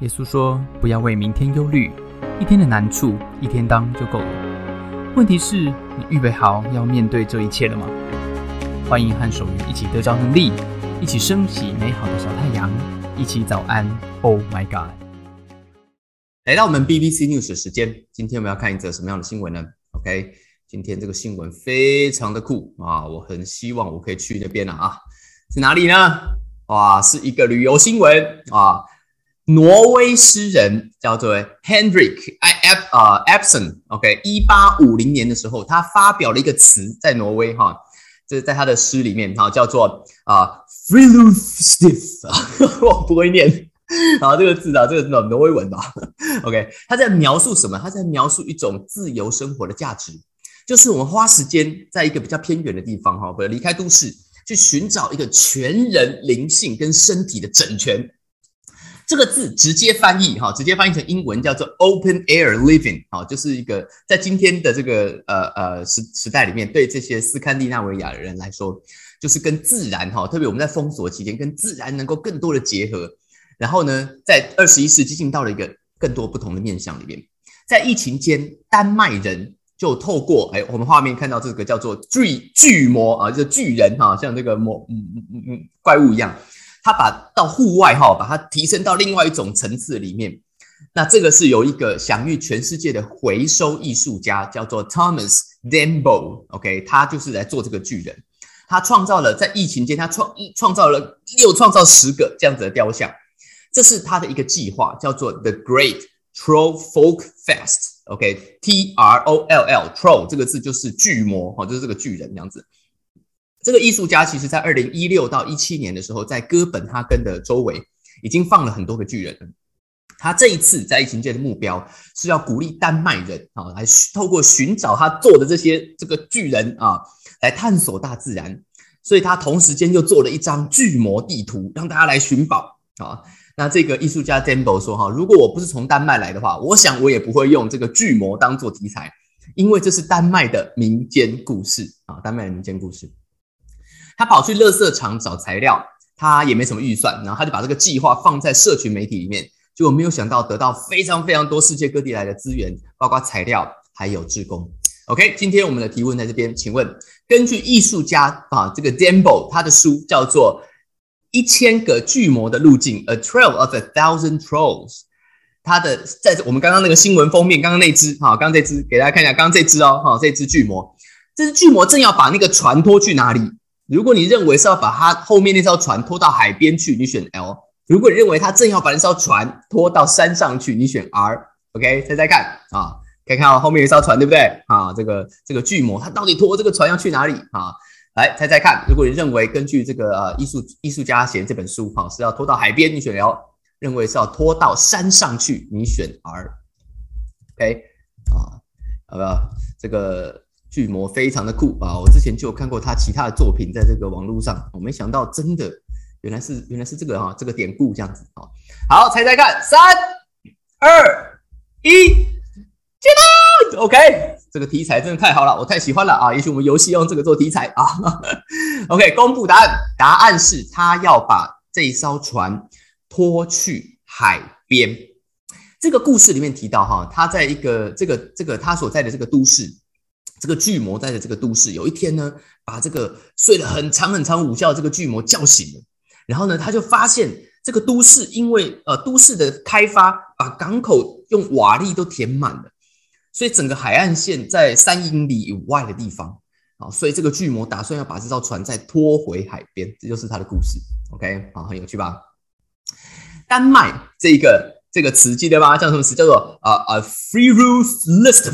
耶稣说：“不要为明天忧虑，一天的难处一天当就够了。问题是，你预备好要面对这一切了吗？”欢迎和守愚一起得着能力，一起升起美好的小太阳，一起早安。Oh my God！来到我们 BBC News 的时间，今天我们要看一则什么样的新闻呢？OK，今天这个新闻非常的酷啊！我很希望我可以去那边了啊！是哪里呢？哇，是一个旅游新闻啊！挪威诗人叫做 Hendrik I Ep 呃 Epson，OK，一八五零年的时候，他发表了一个词在挪威哈，这是在他的诗里面哈，叫做啊 Frilufstif，我不会念，啊这个字啊，这个是挪威文吧，OK，他在描述什么？他在描述一种自由生活的价值，就是我们花时间在一个比较偏远的地方哈，或者离开都市，去寻找一个全人灵性跟身体的整全。这个字直接翻译哈，直接翻译成英文叫做 open air living，好，就是一个在今天的这个呃呃时时代里面，对这些斯堪的纳维亚人来说，就是跟自然哈，特别我们在封锁期间，跟自然能够更多的结合。然后呢，在二十一世纪进到了一个更多不同的面向里面，在疫情间，丹麦人就透过哎，我们画面看到这个叫做巨巨魔啊，就是巨人哈，像这个魔嗯嗯嗯怪物一样。他把到户外哈，把它提升到另外一种层次里面。那这个是由一个享誉全世界的回收艺术家，叫做 Thomas Dembo，OK，他就是来做这个巨人。他创造了在疫情间，他创创造了又创造十个这样子的雕像。这是他的一个计划，叫做 The Great Troll Folk Fest，OK，T R O L L，Troll 这个字就是巨魔哈，就是这个巨人这样子。这个艺术家其实，在二零一六到一七年的时候，在哥本哈根的周围已经放了很多个巨人。他这一次在疫情界的目标是要鼓励丹麦人啊，来透过寻找他做的这些这个巨人啊，来探索大自然。所以他同时间又做了一张巨魔地图，让大家来寻宝啊。那这个艺术家 Dembo 说哈，如果我不是从丹麦来的话，我想我也不会用这个巨魔当做题材，因为这是丹麦的民间故事啊，丹麦的民间故事。他跑去垃圾场找材料，他也没什么预算，然后他就把这个计划放在社群媒体里面，结果没有想到得到非常非常多世界各地来的资源，包括材料还有志工。OK，今天我们的提问在这边，请问根据艺术家啊这个 Dambo 他的书叫做《一千个巨魔的路径》，A Trail of a Thousand Trolls，他的在我们刚刚那个新闻封面，刚刚那只哈，刚刚这只给大家看一下，刚刚这只哦哈，这只巨魔，这只巨魔正要把那个船拖去哪里？如果你认为是要把它后面那艘船拖到海边去，你选 L；如果你认为他正要把那艘船拖到山上去，你选 R。OK，猜猜看啊，可以看到后面有一艘船，对不对啊？这个这个巨魔他到底拖这个船要去哪里啊？来猜猜看，如果你认为根据这个呃艺术艺术家写这本书哈是要拖到海边，你选 L；认为是要拖到山上去，你选 R。OK，啊，好不好？这个。巨魔非常的酷啊！我之前就有看过他其他的作品，在这个网络上，我没想到真的原来是原来是这个哈，这个典故这样子啊。好，猜猜看，三二一，接到，OK，这个题材真的太好了，我太喜欢了啊！也许我们游戏用这个做题材啊。OK，公布答案，答案是他要把这一艘船拖去海边。这个故事里面提到哈，他在一个这个这个他所在的这个都市。这个巨魔在的这个都市，有一天呢，把这个睡了很长很长午觉这个巨魔叫醒了。然后呢，他就发现这个都市因为呃都市的开发，把港口用瓦砾都填满了，所以整个海岸线在三英里以外的地方啊，所以这个巨魔打算要把这艘船再拖回海边，这就是他的故事。OK，好，很有趣吧？丹麦这一个这个词记得吗？叫什么词？叫做啊啊，free roof list。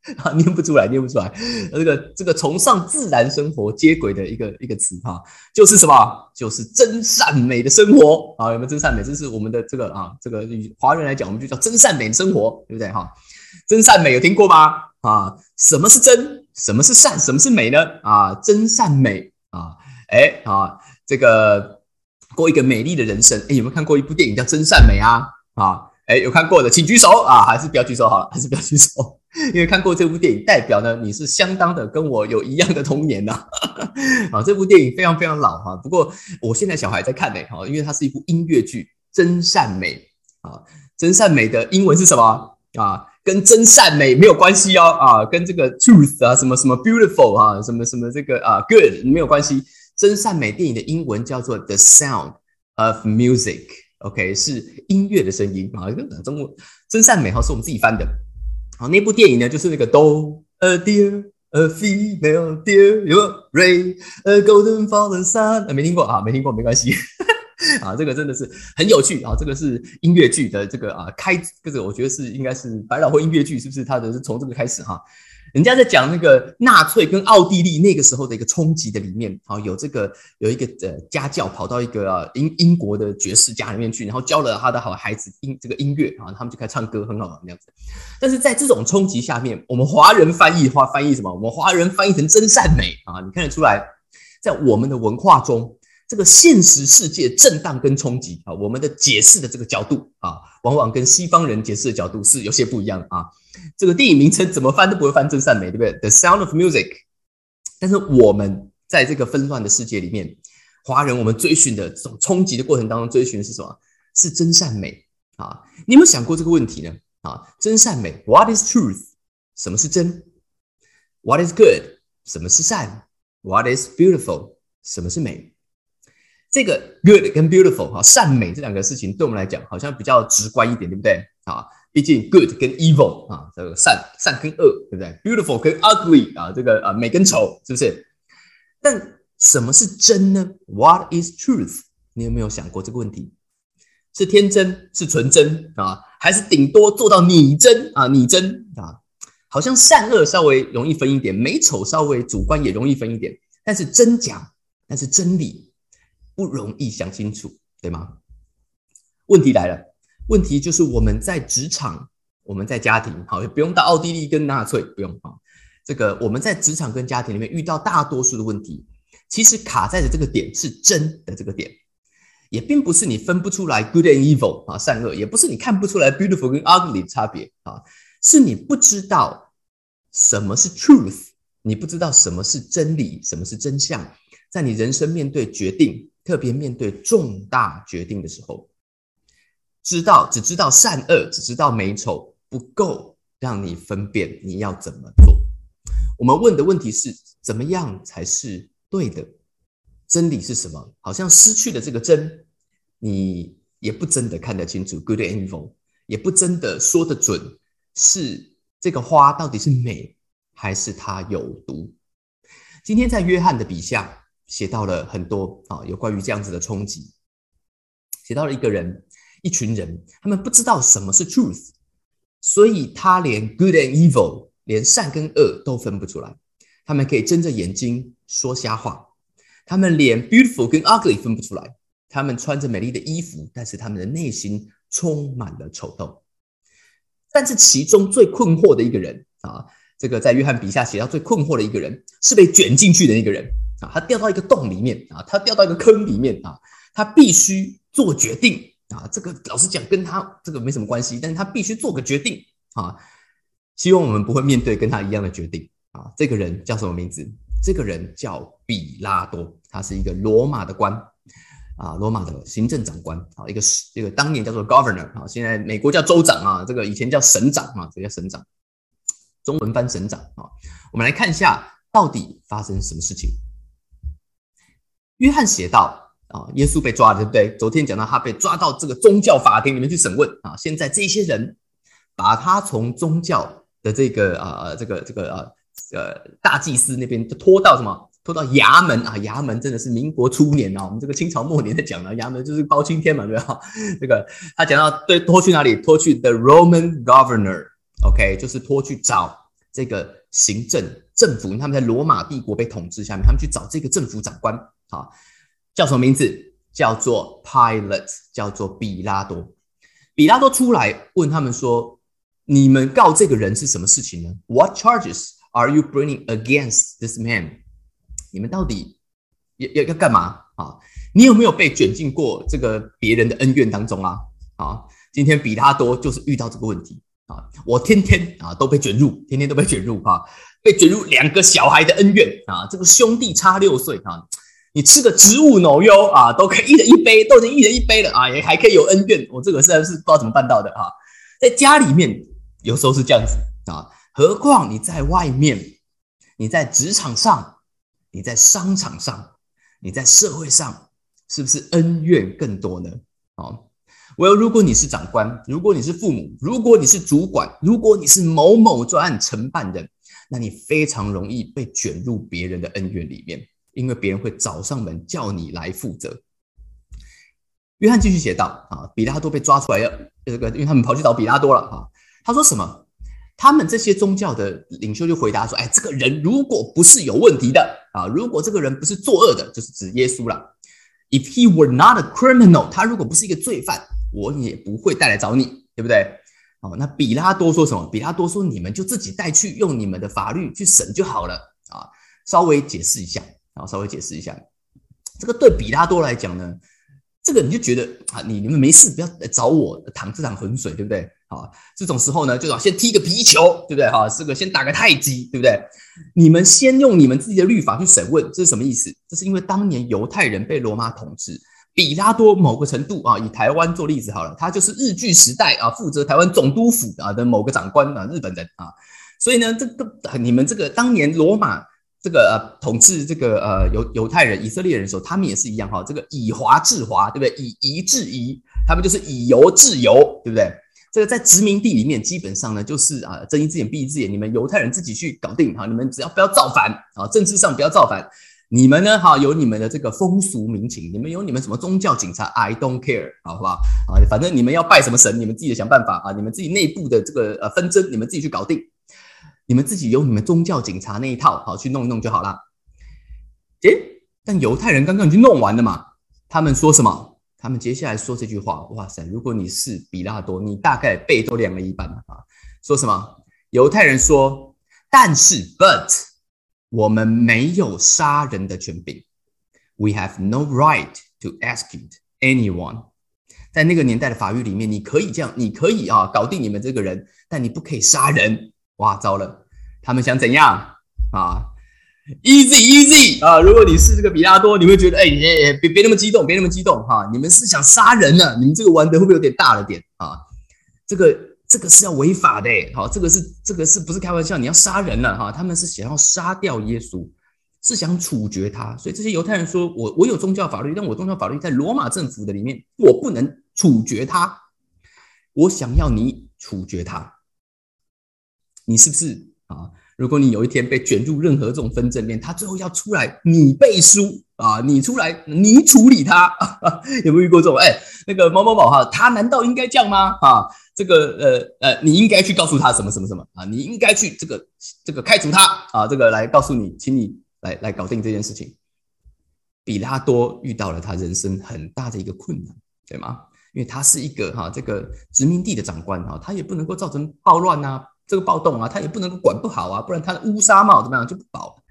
啊，念不出来，念不出来。这个这个崇尚自然生活接轨的一个一个词哈，就是什么？就是真善美的生活啊！有没有真善美？这是我们的这个啊，这个华人来讲，我们就叫真善美的生活，对不对哈？真善美有听过吗？啊，什么是真？什么是善？什么是美呢？啊，真善美啊，哎啊，这个过一个美丽的人生。哎，有没有看过一部电影叫《真善美》啊？啊，哎，有看过的请举手啊，还是不要举手好了，还是不要举手。因为看过这部电影，代表呢你是相当的跟我有一样的童年呐。啊，这部电影非常非常老哈，不过我现在小孩在看呢哈，因为它是一部音乐剧《真善美》啊，真善美的英文是什么啊？跟真善美没有关系哦啊，跟这个 truth 啊，什么什么 beautiful 啊，什么什么这个啊 good 没有关系。真善美电影的英文叫做 The Sound of Music，OK，是音乐的声音啊。中文真善美哈是我们自己翻的。好，那部电影呢就是那个 Do a deer a female deer you ray a golden fallen sun，没听过啊？没听过没关系。啊，这个真的是很有趣啊！这个是音乐剧的这个啊开，这个我觉得是应该是百老汇音乐剧，是不是？它的是从这个开始哈。人家在讲那个纳粹跟奥地利那个时候的一个冲击的里面，啊，有这个有一个呃家教跑到一个英英国的爵士家里面去，然后教了他的好孩子音这个音乐啊，他们就开始唱歌，很好玩那样子。但是在这种冲击下面，我们华人翻译话翻译什么？我们华人翻译成真善美啊！你看得出来，在我们的文化中。这个现实世界震荡跟冲击啊，我们的解释的这个角度啊，往往跟西方人解释的角度是有些不一样啊。这个电影名称怎么翻都不会翻真善美，对不对？The Sound of Music。但是我们在这个纷乱的世界里面，华人我们追寻的这种冲击的过程当中，追寻的是什么？是真善美啊？你有没有想过这个问题呢？啊，真善美，What is truth？什么是真？What is good？什么是善？What is beautiful？什么是美？这个 good 跟 beautiful 哈，善美这两个事情对我们来讲好像比较直观一点，对不对啊？毕竟 good 跟 evil 啊，这个善善跟恶，对不对？beautiful 跟 ugly 啊，这个啊美跟丑，是不是？但什么是真呢？What is truth？你有没有想过这个问题？是天真，是纯真啊，还是顶多做到你真啊？你真啊？好像善恶稍微容易分一点，美丑稍微主观也容易分一点，但是真假，但是真理。不容易想清楚，对吗？问题来了，问题就是我们在职场，我们在家庭，好，也不用到奥地利跟纳粹，不用啊。这个我们在职场跟家庭里面遇到大多数的问题，其实卡在的这个点是真的这个点，也并不是你分不出来 good and evil 啊，善恶，也不是你看不出来 beautiful 跟 ugly 差别啊，是你不知道什么是 truth，你不知道什么是真理，什么是真相，在你人生面对决定。特别面对重大决定的时候，知道只知道善恶，只知道美丑，不够让你分辨你要怎么做。我们问的问题是：怎么样才是对的？真理是什么？好像失去了这个真，你也不真的看得清楚 good and evil，也不真的说得准，是这个花到底是美还是它有毒？今天在约翰的笔下。写到了很多啊，有关于这样子的冲击。写到了一个人，一群人，他们不知道什么是 truth，所以他连 good and evil，连善跟恶都分不出来。他们可以睁着眼睛说瞎话，他们连 beautiful 跟 ugly 分不出来。他们穿着美丽的衣服，但是他们的内心充满了丑陋。但是其中最困惑的一个人啊，这个在约翰笔下写到最困惑的一个人，是被卷进去的那个人。啊，他掉到一个洞里面啊，他掉到一个坑里面啊，他必须做决定啊。这个老实讲，跟他这个没什么关系，但是他必须做个决定啊。希望我们不会面对跟他一样的决定啊。这个人叫什么名字？这个人叫比拉多，他是一个罗马的官啊，罗马的行政长官啊，一个一个当年叫做 governor 啊，现在美国叫州长啊，这个以前叫省长啊，这叫省长，中文翻省长啊。我们来看一下，到底发生什么事情。约翰写道：“啊，耶稣被抓了，对不对？昨天讲到他被抓到这个宗教法庭里面去审问啊。现在这些人把他从宗教的这个啊这个这个啊呃大祭司那边拖到什么？拖到衙门啊！衙门真的是民国初年啊，我们这个清朝末年在讲了衙门就是包青天嘛，对吧？这个他讲到对拖去哪里？拖去 the Roman governor，OK，就是拖去找这个行政政府，他们在罗马帝国被统治下面，他们去找这个政府长官。”好，叫什么名字？叫做 Pilot，叫做比拉多。比拉多出来问他们说：“你们告这个人是什么事情呢？What charges are you bringing against this man？你们到底要要要干嘛啊？你有没有被卷进过这个别人的恩怨当中啊？啊，今天比拉多就是遇到这个问题啊，我天天啊都被卷入，天天都被卷入啊，被卷入两个小孩的恩怨啊，这个兄弟差六岁啊。”你吃个植物脑油啊，都可以一人一杯，都已经一人一杯了啊，也还可以有恩怨。我这个实在是不知道怎么办到的啊，在家里面有时候是这样子啊，何况你在外面，你在职场上，你在商场上，你在社会上，是不是恩怨更多呢？啊，我要如果你是长官，如果你是父母，如果你是主管，如果你是某某专案承办人，那你非常容易被卷入别人的恩怨里面。因为别人会找上门叫你来负责。约翰继续写道：啊，比拉多被抓出来了这个，因为他们跑去找比拉多了啊。他说什么？他们这些宗教的领袖就回答说：哎，这个人如果不是有问题的啊，如果这个人不是作恶的，就是指耶稣了。If he were not a criminal，他如果不是一个罪犯，我也不会带来找你，对不对？哦，那比拉多说什么？比拉多说：你们就自己带去，用你们的法律去审就好了啊。稍微解释一下。然后稍微解释一下，这个对比拉多来讲呢，这个你就觉得啊，你你们没事不要来找我淌这趟浑水，对不对？啊，这种时候呢，就要先踢个皮球，对不对？哈，这个先打个太极，对不对？你们先用你们自己的律法去审问，这是什么意思？这是因为当年犹太人被罗马统治，比拉多某个程度啊，以台湾做例子好了，他就是日据时代啊，负责台湾总督府啊的某个长官啊，日本人啊，所以呢，这个你们这个当年罗马。这个呃统治这个呃犹犹太人以色列人的时候，他们也是一样哈，这个以华治华，对不对？以夷制夷，他们就是以犹治犹，对不对？这个在殖民地里面，基本上呢就是啊睁一只眼闭一只眼，你们犹太人自己去搞定哈，你们只要不要造反啊，政治上不要造反，你们呢哈有你们的这个风俗民情，你们有你们什么宗教警察，I don't care，好不好？啊，反正你们要拜什么神，你们自己想办法啊，你们自己内部的这个呃纷争，你们自己去搞定。你们自己用你们宗教警察那一套，好去弄一弄就好了。诶，但犹太人刚刚已经弄完了嘛？他们说什么？他们接下来说这句话，哇塞！如果你是比拉多，你大概背都凉了一半了啊！说什么？犹太人说：“但是，but，我们没有杀人的权柄。We have no right to execute anyone。”在那个年代的法律里面，你可以这样，你可以啊搞定你们这个人，但你不可以杀人。哇，糟了！他们想怎样啊？Easy easy 啊！如果你是这个比拉多，你会觉得哎，别别那么激动，别那么激动哈！你们是想杀人呢？你们这个玩的会不会有点大了点啊？这个这个是要违法的，好，这个是这个是不是开玩笑？你要杀人了哈！他们是想要杀掉耶稣，是想处决他。所以这些犹太人说我我有宗教法律，但我宗教法律在罗马政府的里面，我不能处决他。我想要你处决他。你是不是啊？如果你有一天被卷入任何这种纷争面，他最后要出来，你背书啊，你出来，你处理他，有没有遇过这种？哎，那个某某某哈，他难道应该这样吗？啊，这个呃呃，你应该去告诉他什么什么什么啊？你应该去这个这个开除他啊，这个来告诉你，请你来来搞定这件事情。比拉多遇到了他人生很大的一个困难，对吗？因为他是一个哈这个殖民地的长官哈，他也不能够造成暴乱呐。这个暴动啊，他也不能管不好啊，不然他的乌纱帽怎么样就不保。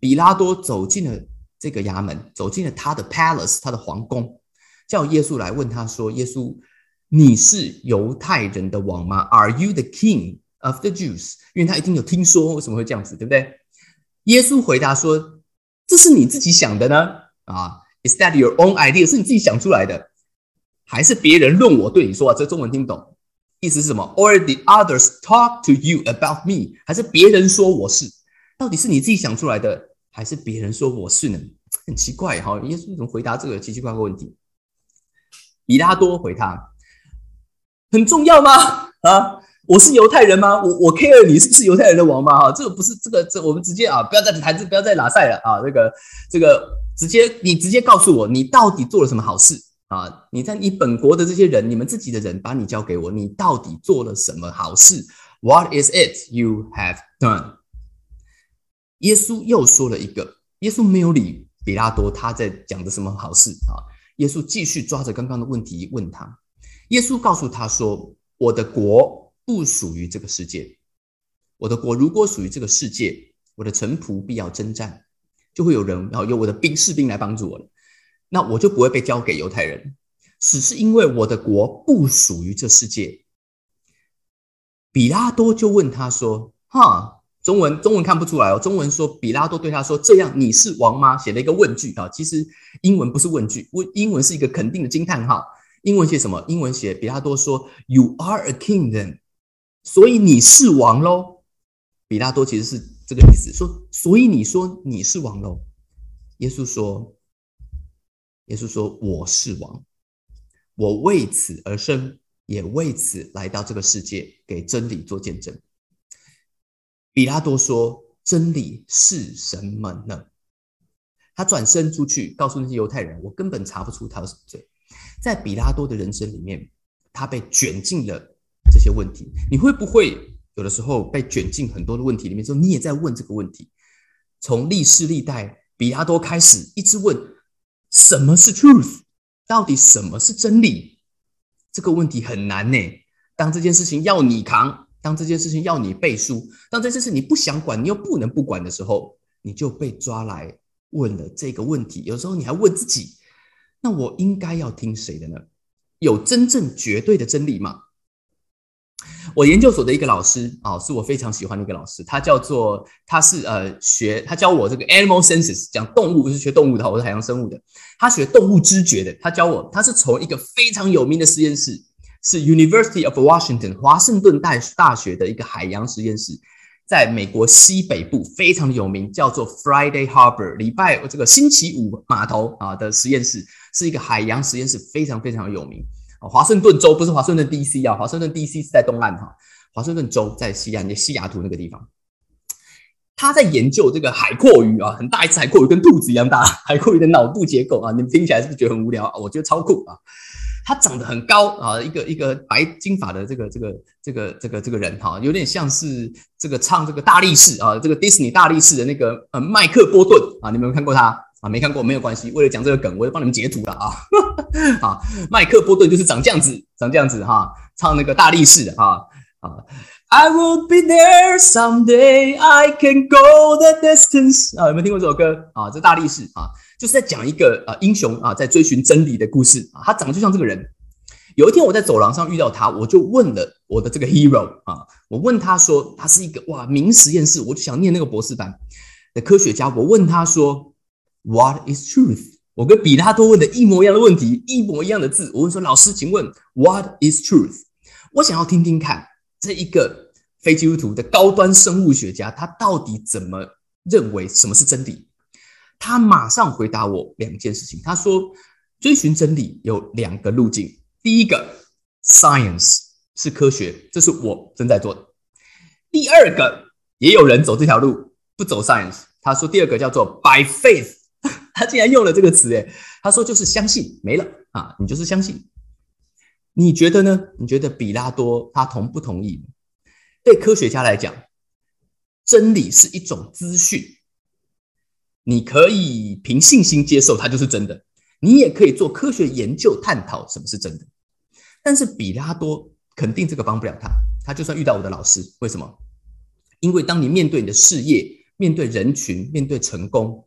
比拉多走进了这个衙门，走进了他的 palace，他的皇宫，叫耶稣来问他说：“耶稣，你是犹太人的王吗？Are you the king of the Jews？” 因为他一定有听说，为什么会这样子，对不对？耶稣回答说：“这是你自己想的呢？啊，Is that your own idea？是你自己想出来的，还是别人论我对你说？这中文听不懂。”意思是什么？Or the others talk to you about me？还是别人说我是？到底是你自己想出来的，还是别人说我是呢？很奇怪哈，耶稣怎么回答这个奇奇怪怪问题？比拉多回他：很重要吗？啊，我是犹太人吗？我我 care 你是不是犹太人的王吗？哈，这个不是这个这我们直接啊，不要再谈这，不要再拉赛了啊，这个这个直接你直接告诉我，你到底做了什么好事？啊！你在你本国的这些人，你们自己的人把你交给我，你到底做了什么好事？What is it you have done？耶稣又说了一个，耶稣没有理比拉多他在讲的什么好事啊？耶稣继续抓着刚刚的问题问他。耶稣告诉他说：“我的国不属于这个世界。我的国如果属于这个世界，我的臣仆必要征战，就会有人然后有我的兵士兵来帮助我了。”那我就不会被交给犹太人，只是因为我的国不属于这世界。比拉多就问他说：“哈，中文中文看不出来哦。中文说比拉多对他说：“这样你是王吗？”写了一个问句啊。其实英文不是问句，问英文是一个肯定的惊叹号。英文写什么？英文写比拉多说：“You are a king then。”所以你是王喽。比拉多其实是这个意思，说所以你说你是王喽。耶稣说：“耶稣说我是王，我为此而生，也为此来到这个世界，给真理做见证。”比拉多说：“真理是什么呢？”他转身出去，告诉那些犹太人：“我根本查不出他有什么罪。”在比拉多的人生里面，他被卷进了这些问题。你会不会有的时候被卷进很多的问题里面？之后你也在问这个问题。从历世历代，比拉多开始一直问：什么是 truth？到底什么是真理？这个问题很难呢。当这件事情要你扛。当这件事情要你背书，当这件事你不想管，你又不能不管的时候，你就被抓来问了这个问题。有时候你还问自己：那我应该要听谁的呢？有真正绝对的真理吗？我研究所的一个老师啊，是我非常喜欢的一个老师，他叫做他是呃学他教我这个 animal senses，讲动物是学动物的，我是海洋生物的，他学动物知觉的，他教我，他是从一个非常有名的实验室。是 University of Washington 华盛顿大大学的一个海洋实验室，在美国西北部非常有名，叫做 Friday Harbor 礼拜这个星期五码头啊的实验室，是一个海洋实验室，非常非常有名。华盛顿州不是华盛顿 DC 啊，华盛顿 DC 是在东岸哈，华盛顿州在西岸，西雅图那个地方。他在研究这个海阔鱼啊，很大一只海阔鱼，跟兔子一样大，海阔鱼的脑部结构啊，你们听起来是不是觉得很无聊？我觉得超酷啊。他长得很高啊，一个一个白金发的这个这个这个这个这个人哈，有点像是这个唱这个大力士啊，这个迪士尼大力士的那个呃麦克波顿啊，你们有看过他啊？没看过没有关系，为了讲这个梗，我就帮你们截图了啊。啊，麦克波顿就是长这样子，长这样子哈，唱那个大力士的哈啊。I will be there someday, I can go the distance 啊，有没有听过这首歌啊？这大力士啊。就是在讲一个啊英雄啊在追寻真理的故事啊，他长得就像这个人。有一天我在走廊上遇到他，我就问了我的这个 hero 啊，我问他说，他是一个哇名实验室，我就想念那个博士班的科学家。我问他说，What is truth？我跟比拉多问的一模一样的问题，一模一样的字。我问说，老师，请问 What is truth？我想要听听看这一个非基督徒的高端生物学家，他到底怎么认为什么是真理？他马上回答我两件事情。他说：“追寻真理有两个路径，第一个，science 是科学，这是我正在做的；第二个，也有人走这条路，不走 science。他说第二个叫做 by faith。他竟然用了这个词，诶，他说就是相信，没了啊，你就是相信。你觉得呢？你觉得比拉多他同不同意？对科学家来讲，真理是一种资讯。”你可以凭信心接受它就是真的，你也可以做科学研究探讨什么是真的。但是比拉多肯定这个帮不了他，他就算遇到我的老师，为什么？因为当你面对你的事业、面对人群、面对成功，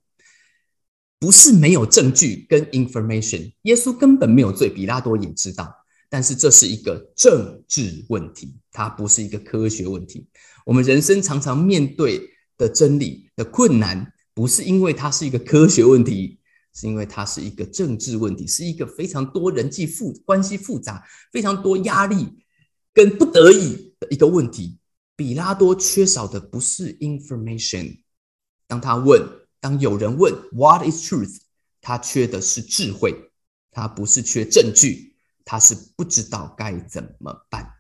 不是没有证据跟 information。耶稣根本没有罪，比拉多也知道，但是这是一个政治问题，它不是一个科学问题。我们人生常常面对的真理的困难。不是因为它是一个科学问题，是因为它是一个政治问题，是一个非常多人际复关系复杂、非常多压力跟不得已的一个问题。比拉多缺少的不是 information，当他问，当有人问 What is truth？他缺的是智慧，他不是缺证据，他是不知道该怎么办。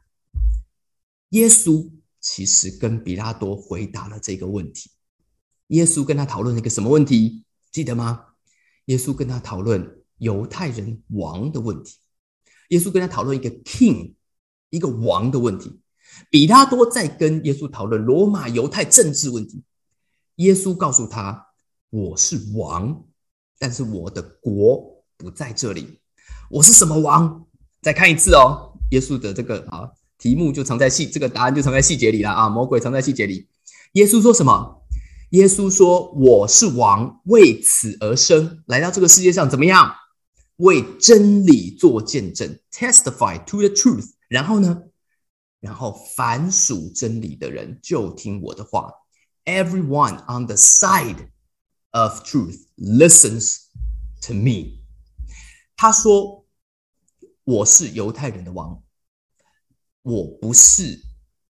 耶稣其实跟比拉多回答了这个问题。耶稣跟他讨论一个什么问题？记得吗？耶稣跟他讨论犹太人王的问题。耶稣跟他讨论一个 king，一个王的问题。比拉多在跟耶稣讨论罗马犹太政治问题。耶稣告诉他：“我是王，但是我的国不在这里。我是什么王？再看一次哦。耶稣的这个啊题目就藏在细，这个答案就藏在细节里了啊。魔鬼藏在细节里。耶稣说什么？耶稣说：“我是王，为此而生，来到这个世界上，怎么样？为真理做见证，testify to the truth。然后呢？然后凡属真理的人就听我的话，everyone on the side of truth listens to me。他说：“我是犹太人的王，我不是，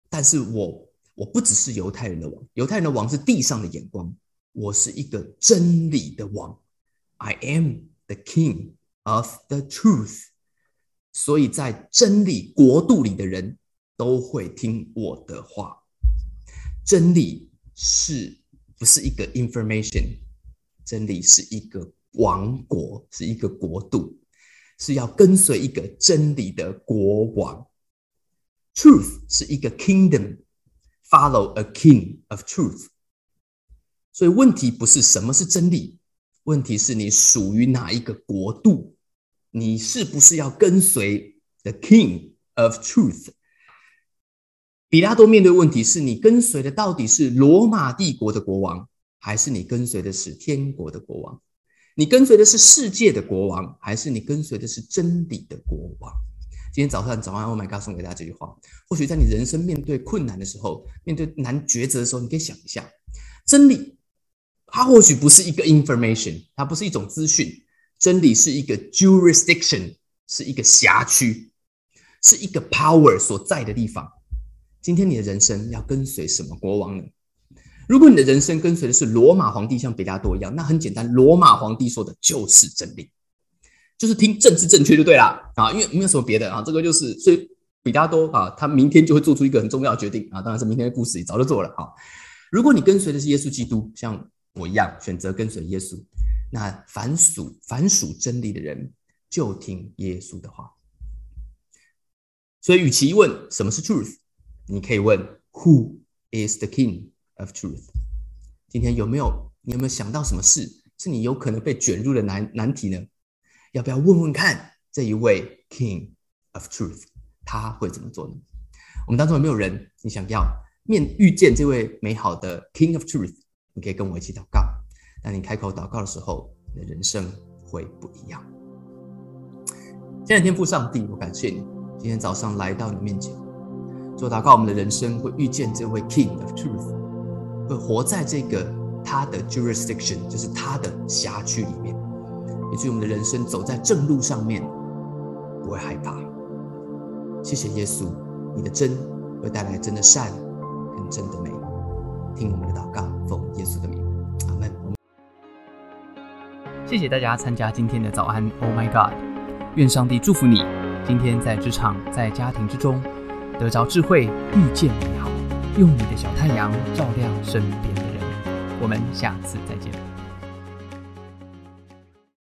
但是我我不只是犹太人的王，犹太人的王是地上的眼光，我是一个真理的王。I am the king of the truth。所以在真理国度里的人都会听我的话。真理是不是一个 information？真理是一个王国，是一个国度。”是要跟随一个真理的国王，truth 是一个 kingdom，follow a king of truth。所以问题不是什么是真理，问题是你属于哪一个国度，你是不是要跟随 the king of truth？比拉多面对问题是你跟随的到底是罗马帝国的国王，还是你跟随的是天国的国王？你跟随的是世界的国王，还是你跟随的是真理的国王？今天早上早安，Oh my God，送给大家这句话。或许在你人生面对困难的时候，面对难抉择的时候，你可以想一下：真理，它或许不是一个 information，它不是一种资讯。真理是一个 jurisdiction，是一个辖区，是一个 power 所在的地方。今天你的人生要跟随什么国王呢？如果你的人生跟随的是罗马皇帝，像比拉多一样，那很简单，罗马皇帝说的就是真理，就是听政治正确就对了啊，因为没有什么别的啊，这个就是所以比拉多啊，他明天就会做出一个很重要的决定啊，当然是明天的故事也早就做了啊。如果你跟随的是耶稣基督，像我一样选择跟随耶稣，那凡属凡属真理的人就听耶稣的话。所以，与其问什么是 truth，你可以问 Who is the King？Of truth，今天有没有你有没有想到什么事是你有可能被卷入的难难题呢？要不要问问看这一位 King of Truth 他会怎么做呢？我们当中有没有人你想要面遇见这位美好的 King of Truth？你可以跟我一起祷告。当你开口祷告的时候，你的人生会不一样。现在天父上帝，我感谢你今天早上来到你面前做祷告，我们的人生会遇见这位 King of Truth。会活在这个他的 jurisdiction，就是他的辖区里面，以至于我们的人生走在正路上面，不会害怕。谢谢耶稣，你的真会带来真的善跟真的美。听我们的祷告，奉耶稣的名，阿门。谢谢大家参加今天的早安，Oh my God！愿上帝祝福你，今天在职场、在家庭之中得着智慧，遇见美好。用你的小太阳照亮身边的人。我们下次再见。